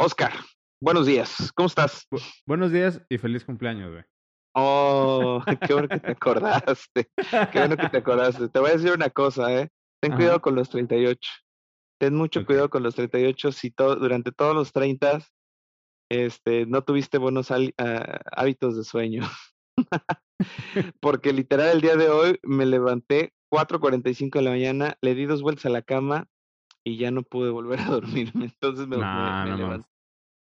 Oscar, buenos días. ¿Cómo estás? buenos días y feliz cumpleaños, güey. Oh, qué bueno que te acordaste. Qué bueno que te acordaste. Te voy a decir una cosa, ¿eh? Ten cuidado con los 38. Ten mucho cuidado con los 38 si durante todos los 30 este, no tuviste buenos ah, hábitos de sueño. Porque literal el día de hoy me levanté 4.45 de la mañana, le di dos vueltas a la cama y ya no pude volver a dormirme. Entonces me, levanté.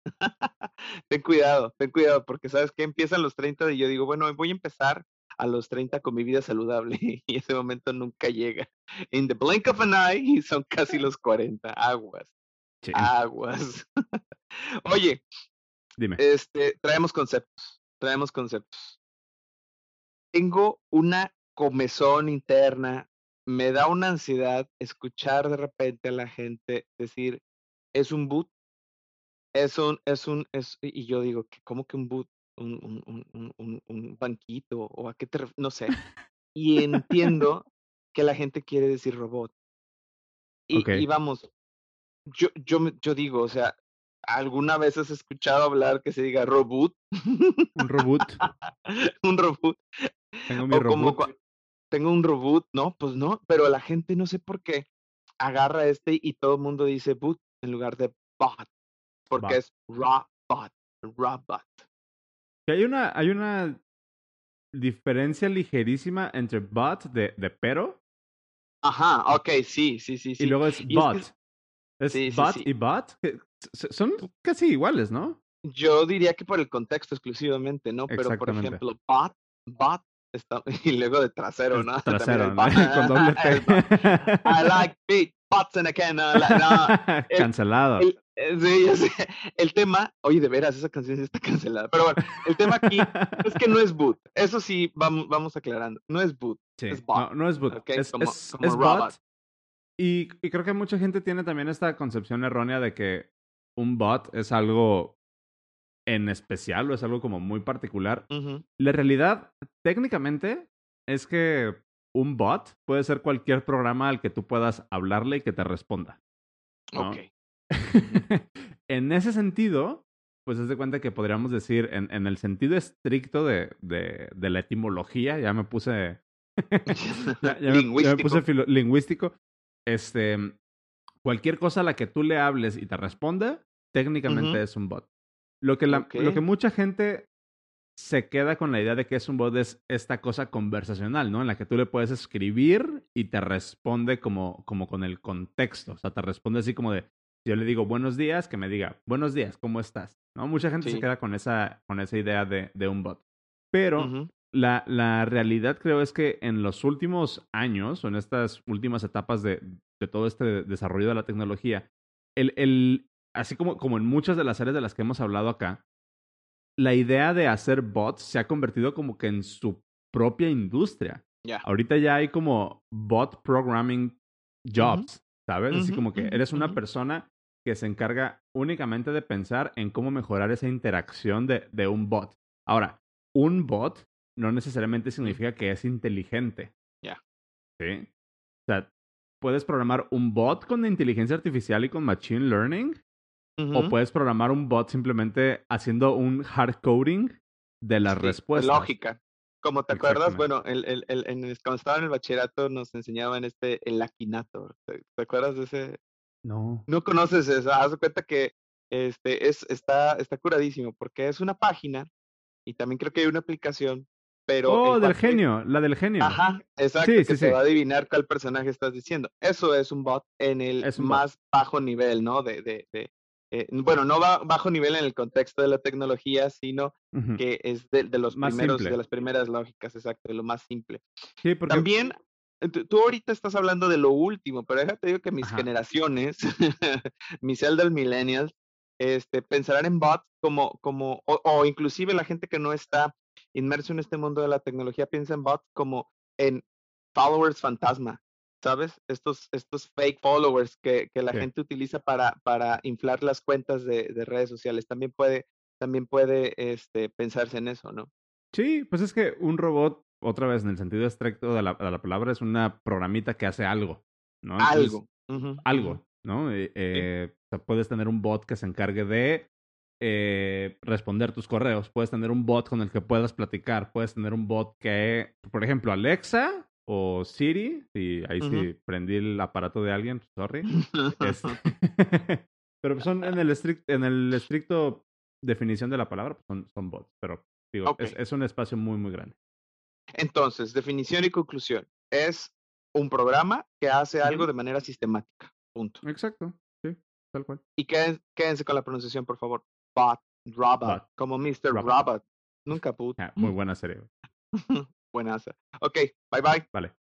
ten cuidado, ten cuidado, porque sabes que empiezan los 30 y yo digo, bueno, voy a empezar a los 30 con mi vida saludable y ese momento nunca llega. In the blink of an eye son casi los 40. Aguas. Aguas. Oye, dime. Este, traemos conceptos, traemos conceptos. Tengo una comezón interna, me da una ansiedad escuchar de repente a la gente decir, es un boot, es un, es un, es, y yo digo, ¿cómo que un boot? Un, un, un, un banquito, o a qué te no sé. Y entiendo que la gente quiere decir robot. Y, y vamos, yo, yo, yo digo, o sea, ¿alguna vez has escuchado hablar que se diga robot? Un robot. un robot. Tengo mi robot tengo un robot, no, pues no, pero la gente no sé por qué agarra este y todo el mundo dice boot en lugar de bot, porque es robot, robot. Hay una, hay una diferencia ligerísima entre bot de, de pero. Ajá, ok, sí, sí, sí. sí. Y luego es bot. Es, bot y bot. Son casi iguales, ¿no? Yo diría que por el contexto exclusivamente, ¿no? Pero por ejemplo, bot, bot y luego de trasero, ¿no? Trasero, ¿no? Con doble. I like big butts and again. Cancelado. Eh, sí, ya sé. El tema, oye, de veras, esa canción está cancelada. Pero bueno, el tema aquí es que no es boot. Eso sí, vamos, vamos aclarando. No es boot. Sí, es bot. No, no es boot. Es, como, es, es bot. Y, y creo que mucha gente tiene también esta concepción errónea de que un bot es algo en especial o es algo como muy particular. La realidad, técnicamente, es que un bot puede ser cualquier programa al que tú puedas hablarle y que te responda. Ok. en ese sentido, pues es de cuenta que podríamos decir, en, en el sentido estricto de, de, de, la etimología, ya me puse. ya, me, puse lingüístico. Este. Cualquier cosa a la que tú le hables y te responde, técnicamente es un bot. Lo que, lo que mucha gente se queda con la idea de que es un bot es esta cosa conversacional, ¿no? En la que tú le puedes escribir y te responde como, como con el contexto. O sea, te responde así como de, si yo le digo buenos días, que me diga, buenos días, ¿cómo estás? ¿No? Mucha gente se queda con esa, con esa idea de, de un bot. Pero la, la realidad creo es que en los últimos años, o en estas últimas etapas de, de todo este desarrollo de la tecnología, el, el, así como, como en muchas de las áreas de las que hemos hablado acá, la idea de hacer bots se ha convertido como que en su propia industria. Ahorita ya hay como bot programming jobs, ¿sabes? Así como que eres una persona que se encarga únicamente de pensar en cómo mejorar esa interacción de, de un bot. Ahora, un bot no necesariamente significa que es inteligente. Ya. ¿Sí? O sea, puedes programar un bot con inteligencia artificial y con machine learning o puedes programar un bot simplemente haciendo un hard coding de las respuestas. Lógica. Como te acuerdas, bueno, el, el, el, en, cuando estaba en el bachillerato nos enseñaban este, el Akinator. ¿Te, acuerdas de ese? No. No conoces eso. Haz cuenta que este, es, está, está curadísimo porque es una página y también creo que hay una aplicación pero oh, del genio, la del genio. Ajá, exacto, que se va a adivinar cuál personaje estás diciendo. Eso es un bot en el más bajo nivel, ¿no? De, de, de, eh, bueno, no va bajo nivel en el contexto de la tecnología, sino que es de, los primeros, de las primeras lógicas, exacto, de lo más simple. Sí, porque... También, tú ahorita estás hablando de lo último, pero déjate digo que mis generaciones, mis del millennials, este, pensarán en bots como, como o, o, inclusive la gente que no está inmerso en este mundo de la tecnología piensa en bots como en followers fantasma, ¿sabes? Estos, estos fake followers que, que la gente utiliza para, para inflar las cuentas de, de, redes sociales. También puede, también puede este, pensarse en eso, ¿no? Sí, pues es que un robot, otra vez en el sentido estricto de la, de la palabra, es una programita que hace algo, ¿no? algo. algo, ¿no? Eh, sea, puedes tener un bot que se encargue de eh, responder tus correos. Puedes tener un bot con el que puedas platicar. Puedes tener un bot que, por ejemplo, Alexa o Siri, y ahí sí prendí el aparato de alguien, sorry. Este, pero son en el, estricto, en el estricto definición de la palabra, pues son, son bots. Pero digo, es, es un espacio muy, muy grande. Entonces, definición y conclusión. Es un programa que hace algo de manera sistemática. Punto. Exacto. Sí, tal cual. Y quédense, con la pronunciación, por favor. Bot, robot, como Mr. Robot. Nunca puto. Ah, muy buena serie. Buenas. Ok, bye bye. Vale.